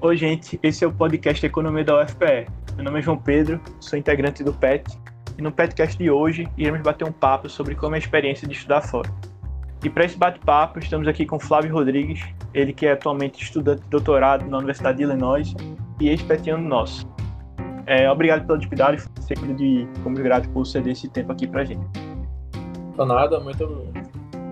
Oi, gente, esse é o podcast Economia da UFPE. Meu nome é João Pedro, sou integrante do PET, e no PETcast de hoje iremos bater um papo sobre como é a experiência de estudar fora. E para esse bate-papo, estamos aqui com Flávio Rodrigues, ele que é atualmente estudante de doutorado na Universidade de Illinois e ex-petiano nosso. É, obrigado pela disponibilidade, sempre de como grato por ceder esse tempo aqui para a gente. Por nada, muito.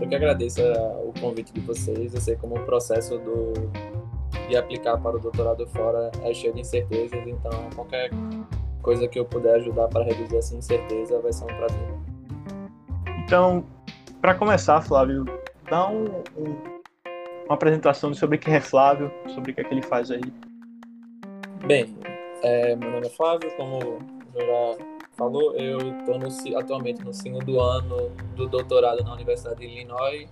Eu que agradeço é, o convite de vocês. Eu sei como o processo do de aplicar para o doutorado fora é cheio de incertezas, então qualquer coisa que eu puder ajudar para reduzir essa incerteza vai ser um prazer. Então, para começar, Flávio, dá um, um, uma apresentação sobre quem é Flávio, sobre o que é que ele faz aí. Bem, é, meu nome é Flávio, como já falou, eu estou atualmente no segundo ano do doutorado na Universidade de Illinois.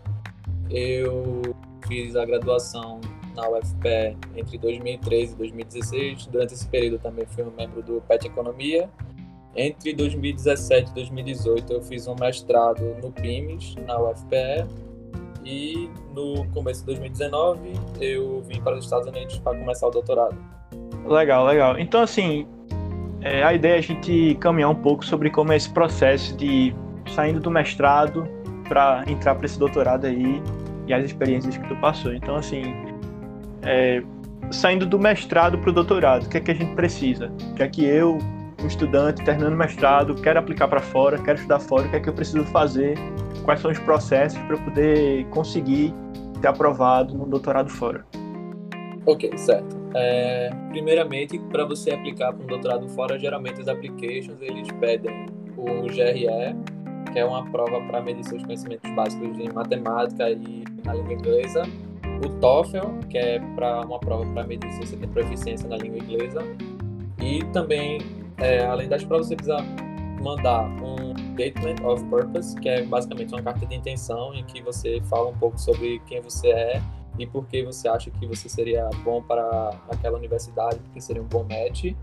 Eu fiz a graduação na UFPE entre 2013 e 2016. Durante esse período também fui um membro do PET Economia. Entre 2017 e 2018 eu fiz um mestrado no PIMES, na UFPE. E no começo de 2019 eu vim para os Estados Unidos para começar o doutorado. Legal, legal. Então, assim, é, a ideia é a gente caminhar um pouco sobre como é esse processo de saindo do mestrado para entrar para esse doutorado aí e as experiências que tu passou. Então, assim, é, saindo do mestrado para o doutorado, o que é que a gente precisa? O que é que eu, um estudante terminando mestrado, quero aplicar para fora, quero estudar fora, o que é que eu preciso fazer? Quais são os processos para poder conseguir ter aprovado no doutorado fora? Ok, certo. É, primeiramente, para você aplicar para um doutorado fora, geralmente os applications eles pedem o GRE, que é uma prova para medir seus conhecimentos básicos em matemática e na língua inglesa, o TOEFL, que é para uma prova para medir se você tem proficiência na língua inglesa, e também, é, além das provas, você precisa mandar um Statement of Purpose, que é basicamente uma carta de intenção em que você fala um pouco sobre quem você é e por que você acha que você seria bom para aquela universidade, porque seria um bom match.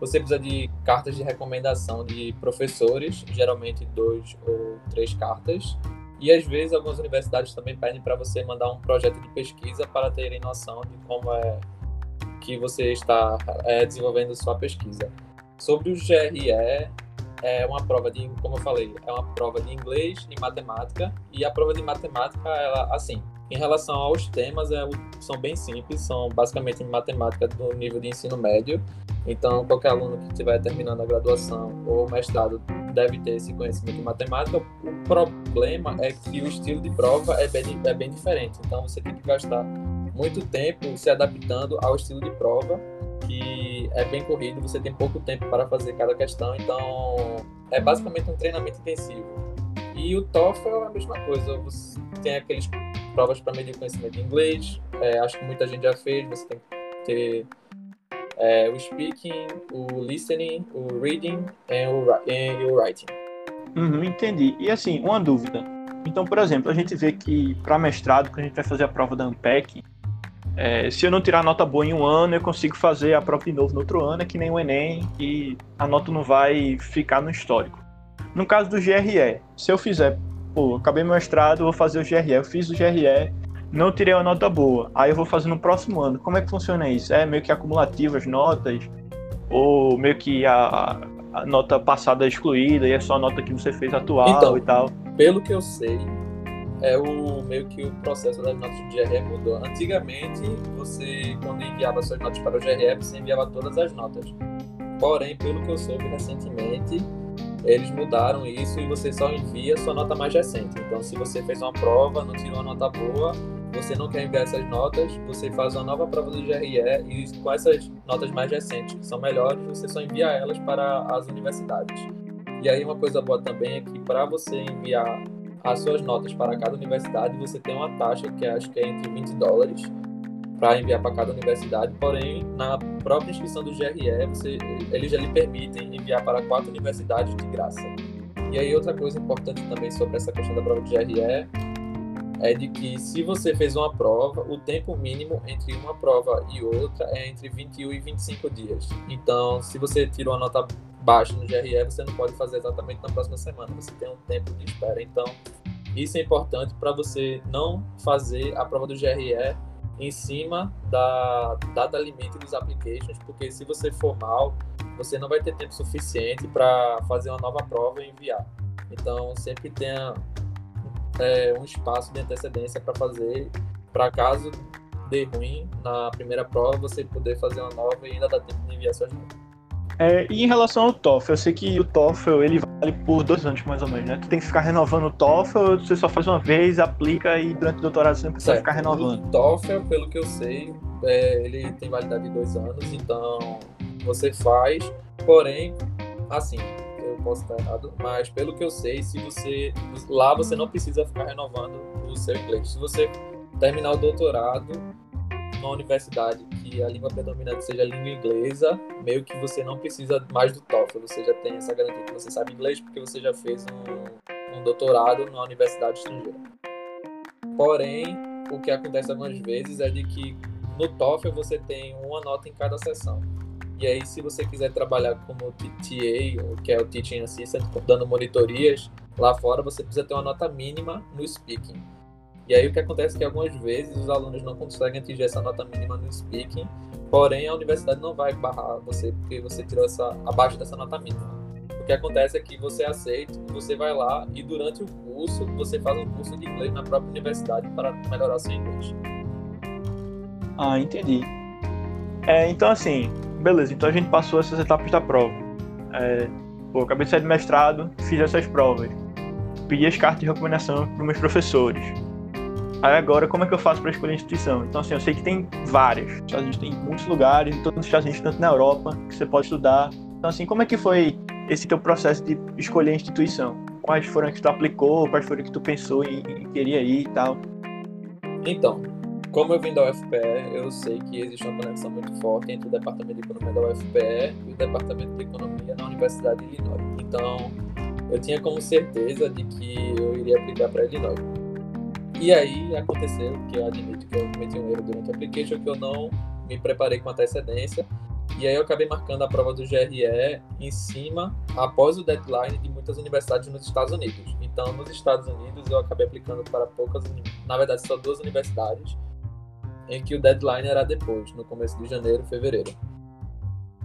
Você precisa de cartas de recomendação de professores, geralmente dois ou três cartas, e às vezes algumas universidades também pedem para você mandar um projeto de pesquisa para terem noção de como é que você está é, desenvolvendo sua pesquisa. Sobre o GRE, é uma prova de, como eu falei, é uma prova de inglês e matemática. E a prova de matemática, ela, assim, em relação aos temas, é, são bem simples, são basicamente matemática do nível de ensino médio. Então, qualquer aluno que estiver terminando a graduação ou mestrado deve ter esse conhecimento de matemática. O problema é que o estilo de prova é bem, é bem diferente. Então, você tem que gastar muito tempo se adaptando ao estilo de prova, que é bem corrido, você tem pouco tempo para fazer cada questão. Então, é basicamente um treinamento intensivo. E o TOEFL é a mesma coisa. Você tem aqueles provas para medir conhecimento de inglês. É, acho que muita gente já fez. Você tem que ter é, o speaking, o listening, o reading e o, writing. Uhum, entendi. E assim, uma dúvida. Então, por exemplo, a gente vê que para mestrado, quando a gente vai fazer a prova da ANPEC, é, se eu não tirar nota boa em um ano, eu consigo fazer a prova de novo no outro ano, é que nem o Enem, e a nota não vai ficar no histórico. No caso do GRE, se eu fizer, pô, acabei meu mestrado, vou fazer o GRE, eu fiz o GRE, não tirei uma nota boa. Aí eu vou fazer no próximo ano. Como é que funciona isso? É meio que acumulativo as notas? Ou meio que a, a nota passada é excluída e é só a nota que você fez atual então, e tal? Pelo que eu sei, é o meio que o processo das notas do GRE mudou. Antigamente, você, quando enviava suas notas para o GRE, você enviava todas as notas. Porém, pelo que eu soube recentemente, eles mudaram isso e você só envia sua nota mais recente. Então, se você fez uma prova, não tirou uma nota boa, você não quer enviar essas notas, você faz uma nova prova do GRE e com essas notas mais recentes, que são melhores, você só envia elas para as universidades. E aí uma coisa boa também é que para você enviar as suas notas para cada universidade, você tem uma taxa que acho que é entre 20 dólares para enviar para cada universidade, porém, na própria inscrição do GRE, você, eles já lhe permitem enviar para quatro universidades de graça. E aí outra coisa importante também sobre essa questão da prova do GRE é de que se você fez uma prova, o tempo mínimo entre uma prova e outra é entre 21 e 25 dias. Então, se você tirou uma nota baixa no GRE, você não pode fazer exatamente na próxima semana, você tem um tempo de espera. Então, isso é importante para você não fazer a prova do GRE em cima da data limite dos applications, porque se você for mal, você não vai ter tempo suficiente para fazer uma nova prova e enviar. Então, sempre tenha é, um espaço de antecedência para fazer, para caso dê ruim na primeira prova, você poder fazer uma nova e ainda dá tempo de enviar suas notas. É, e em relação ao TOEFL, eu sei que o TOEFL ele por dois anos mais ou menos, né? Tu tem que ficar renovando o TOEFL, você só faz uma vez, aplica e durante o doutorado você não precisa certo. ficar renovando. O TOEFL, pelo que eu sei, é, ele tem validade de dois anos, então você faz, porém, assim, eu posso estar errado, mas pelo que eu sei, se você lá você não precisa ficar renovando o seu inglês. Se você terminar o doutorado numa universidade que a língua predominante seja a língua inglesa, meio que você não precisa mais do TOEFL, você já tem essa garantia que você sabe inglês porque você já fez um, um doutorado numa universidade estrangeira. Porém, o que acontece algumas vezes é de que no TOEFL você tem uma nota em cada sessão. E aí, se você quiser trabalhar como TA, que é o Teaching Assistant, dando monitorias, lá fora você precisa ter uma nota mínima no speaking. E aí o que acontece é que algumas vezes os alunos não conseguem atingir essa nota mínima no speaking, porém a universidade não vai barrar você porque você tirou essa abaixo dessa nota mínima. O que acontece é que você aceita, você vai lá e durante o curso você faz um curso de inglês na própria universidade para melhorar seu inglês. Ah, entendi. É, então assim, beleza, então a gente passou essas etapas da prova. É, pô, acabei de sair do mestrado, fiz essas provas. Pedi as cartas de recomendação para meus professores Aí agora, como é que eu faço para escolher a instituição? Então, assim, eu sei que tem várias. Estados Unidos tem muitos lugares, em todos os Estados Unidos, tanto na Europa, que você pode estudar. Então, assim, como é que foi esse teu processo de escolher a instituição? Quais foram as que tu aplicou, quais foram as que tu pensou em, em queria ir e tal? Então, como eu vim da UFPE, eu sei que existe uma conexão muito forte entre o Departamento de Economia da UFPE e o Departamento de Economia na Universidade de Illinois. Então, eu tinha como certeza de que eu iria aplicar para Illinois. E aí aconteceu que eu admito que eu cometi um erro durante o application, que eu não me preparei com antecedência. E aí eu acabei marcando a prova do GRE em cima, após o deadline de muitas universidades nos Estados Unidos. Então, nos Estados Unidos, eu acabei aplicando para poucas, na verdade, só duas universidades, em que o deadline era depois, no começo de janeiro, fevereiro.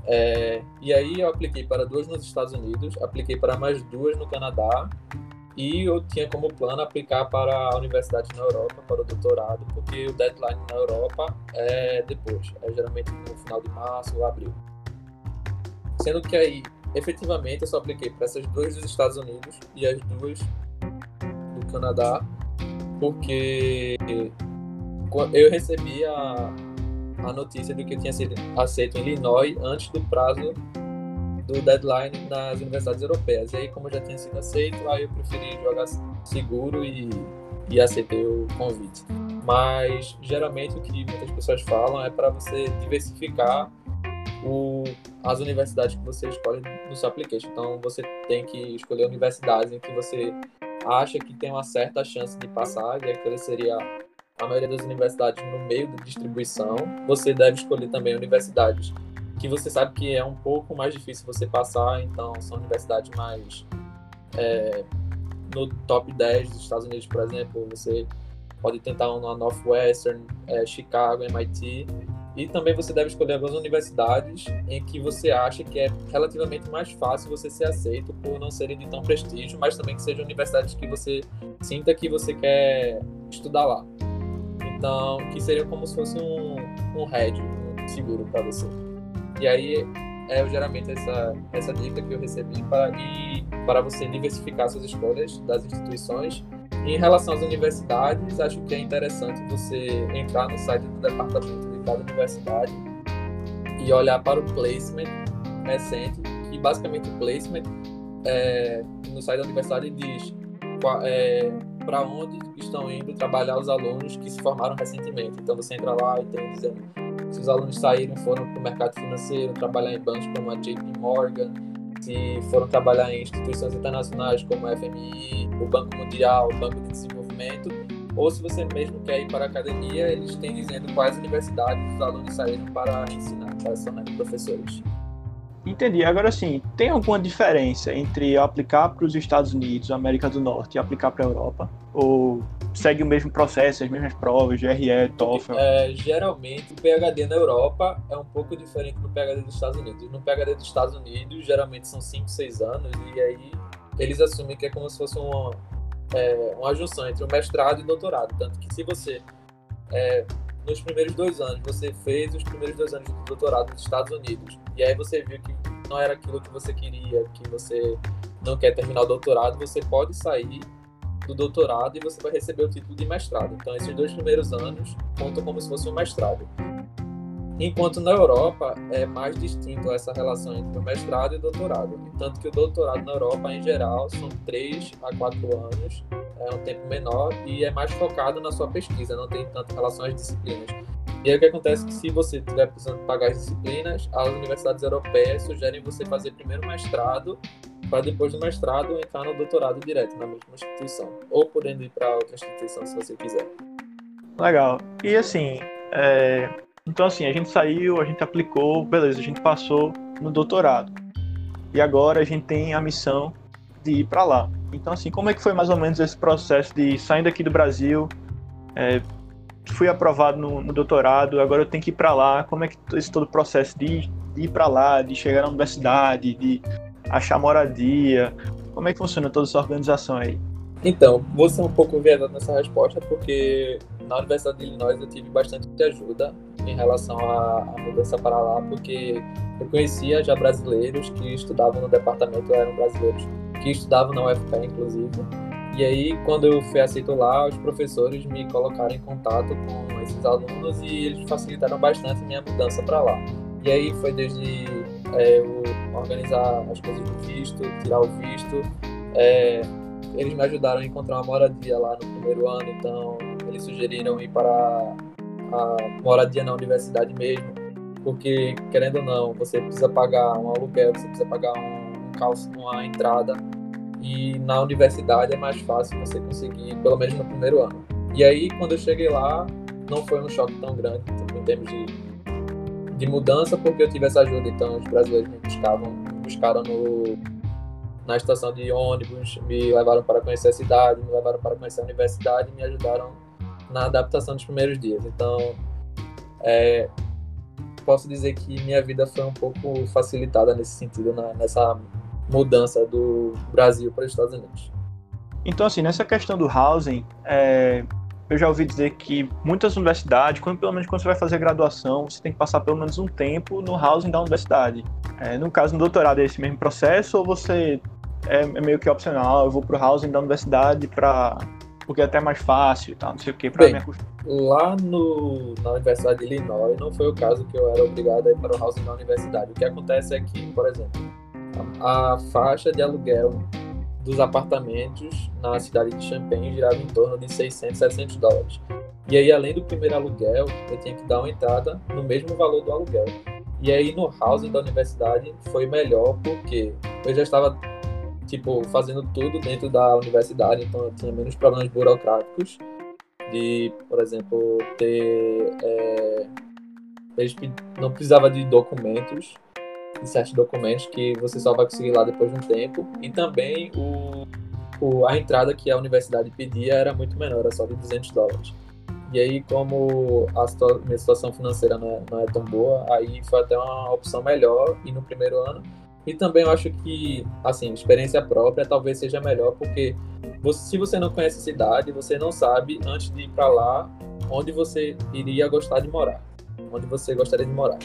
É, e aí eu apliquei para duas nos Estados Unidos, apliquei para mais duas no Canadá e eu tinha como plano aplicar para a universidade na Europa, para o doutorado, porque o deadline na Europa é depois, é geralmente no final de março ou abril. Sendo que aí, efetivamente, eu só apliquei para essas duas dos Estados Unidos e as duas do Canadá, porque eu recebi a, a notícia de que eu tinha sido aceito em Illinois antes do prazo do deadline nas universidades europeias. E aí, como já tinha sido aceito, aí eu preferi jogar seguro e, e aceitei o convite. Mas geralmente o que muitas pessoas falam é para você diversificar o, as universidades que você escolhe no seu application. Então você tem que escolher universidades em que você acha que tem uma certa chance de passar, e aquela seria a maioria das universidades no meio da distribuição. Você deve escolher também universidades que você sabe que é um pouco mais difícil você passar, então são universidades mais é, no top 10 dos Estados Unidos, por exemplo, você pode tentar uma Northwestern, é, Chicago, MIT, e também você deve escolher algumas universidades em que você acha que é relativamente mais fácil você ser aceito por não serem de tão prestígio, mas também que sejam universidades que você sinta que você quer estudar lá. Então, que seria como se fosse um, um um seguro para você. E aí é geralmente essa, essa dica que eu recebi para, e, para você diversificar suas escolhas das instituições. em relação às universidades, acho que é interessante você entrar no site do departamento de cada universidade e olhar para o placement recente, que basicamente o placement é, no site da universidade diz é, para onde estão indo trabalhar os alunos que se formaram recentemente. Então você entra lá e tem dizendo se os alunos saíram foram para o mercado financeiro, trabalhar em bancos como a JP Morgan, se foram trabalhar em instituições internacionais como a FMI, o Banco Mundial, o Banco de Desenvolvimento, ou se você mesmo quer ir para a academia, eles têm dizendo quais universidades os alunos saíram para ensinar, para se tornar professores. Entendi. Agora sim, tem alguma diferença entre aplicar para os Estados Unidos, América do Norte, e aplicar para a Europa? Ou segue o mesmo processo, as mesmas provas, GRE, TOEFL? É, geralmente, o PhD na Europa é um pouco diferente do PhD dos Estados Unidos. No PhD dos Estados Unidos, geralmente são 5, 6 anos, e aí eles assumem que é como se fosse uma, é, uma junção entre o mestrado e o doutorado. Tanto que se você é, nos primeiros dois anos, você fez os primeiros dois anos de doutorado nos Estados Unidos, e aí você viu que não era aquilo que você queria, que você não quer terminar o doutorado, você pode sair do doutorado e você vai receber o título de mestrado. Então, esses dois primeiros anos contam como se fosse um mestrado. Enquanto na Europa é mais distinto essa relação entre o mestrado e o doutorado. Tanto que o doutorado na Europa, em geral, são três a quatro anos, é um tempo menor e é mais focado na sua pesquisa, não tem tanta relação às disciplinas. E aí o que acontece é que se você estiver precisando pagar as disciplinas, as universidades europeias sugerem você fazer primeiro mestrado para depois do mestrado entrar no doutorado direto na mesma instituição, ou podendo ir para outra instituição se você quiser. Legal. E assim, é... então assim, a gente saiu, a gente aplicou, beleza, a gente passou no doutorado. E agora a gente tem a missão de ir para lá. Então assim, como é que foi mais ou menos esse processo de saindo aqui do Brasil, é... fui aprovado no, no, doutorado, agora eu tenho que ir para lá. Como é que esse todo o processo de, de ir para lá, de chegar na universidade, de achar moradia? Como é que funciona toda essa organização aí? Então, vou ser um pouco viajado nessa resposta, porque na Universidade de Illinois eu tive bastante ajuda em relação à, mudança para lá, porque eu conhecia já brasileiros que estudavam no departamento, eram brasileiros que estudavam na UFP, inclusive. E aí, quando eu fui aceito lá, os professores me colocaram em contato com esses alunos e eles facilitaram bastante a minha mudança para lá. E aí foi desde é, organizar as coisas do visto, tirar o visto. É, eles me ajudaram a encontrar uma moradia lá no primeiro ano, então eles sugeriram ir para a moradia na universidade mesmo, porque querendo ou não, você precisa pagar um aluguel, você precisa pagar um, calço, uma entrada, e na universidade é mais fácil você conseguir, pelo menos no primeiro ano. E aí, quando eu cheguei lá, não foi um choque tão grande em termos de de mudança porque eu tive essa ajuda. Então, os brasileiros me buscavam, me buscaram no, na estação de ônibus, me levaram para conhecer a cidade, me levaram para conhecer a universidade me ajudaram na adaptação dos primeiros dias. Então, é, posso dizer que minha vida foi um pouco facilitada nesse sentido, na, nessa mudança do Brasil para os Estados Unidos. Então, assim, nessa questão do housing, é, eu já ouvi dizer que muitas universidades, quando, pelo menos quando você vai fazer graduação, você tem que passar pelo menos um tempo no housing da universidade. É, no caso, no doutorado é esse mesmo processo ou você é, é meio que opcional? Eu vou para o housing da universidade para porque é até mais fácil e tal, não sei o que, para me acostumar. Lá no, na Universidade de Illinois, não foi o caso que eu era obrigado a ir para o housing da universidade. O que acontece é que, por exemplo, a, a faixa de aluguel dos apartamentos na cidade de Champaign girava em torno de 600, 700 dólares. E aí, além do primeiro aluguel, eu tinha que dar uma entrada no mesmo valor do aluguel. E aí, no housing da universidade, foi melhor porque eu já estava, tipo, fazendo tudo dentro da universidade, então eu tinha menos problemas burocráticos de, por exemplo, ter... É, eles não precisava de documentos de certos documentos que você só vai conseguir lá depois de um tempo. E também o, o, a entrada que a universidade pedia era muito menor, era só de 200 dólares. E aí, como a situa minha situação financeira não é, não é, tão boa, aí foi até uma opção melhor e no primeiro ano. E também eu acho que, assim, experiência própria talvez seja melhor, porque você, se você não conhece a cidade, você não sabe, antes de ir para lá, onde você iria gostar de morar, onde você gostaria de morar.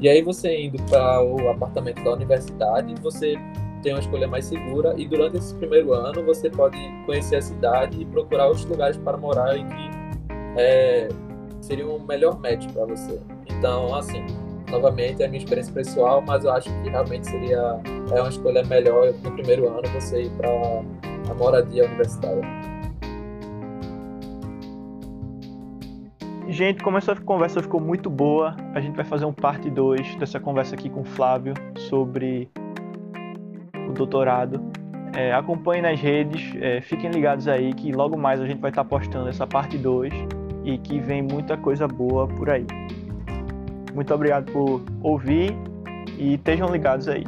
E aí você indo para o apartamento da universidade, você tem uma escolha mais segura e durante esse primeiro ano você pode conhecer a cidade e procurar outros lugares para morar e que é, seria um melhor match para você. Então, assim, novamente é a minha experiência pessoal, mas eu acho que realmente seria é uma escolha melhor no primeiro ano você ir para a moradia universitária. Gente, como essa conversa ficou muito boa, a gente vai fazer um parte 2 dessa conversa aqui com o Flávio sobre o doutorado. É, acompanhem nas redes, é, fiquem ligados aí que logo mais a gente vai estar postando essa parte 2 e que vem muita coisa boa por aí. Muito obrigado por ouvir e estejam ligados aí.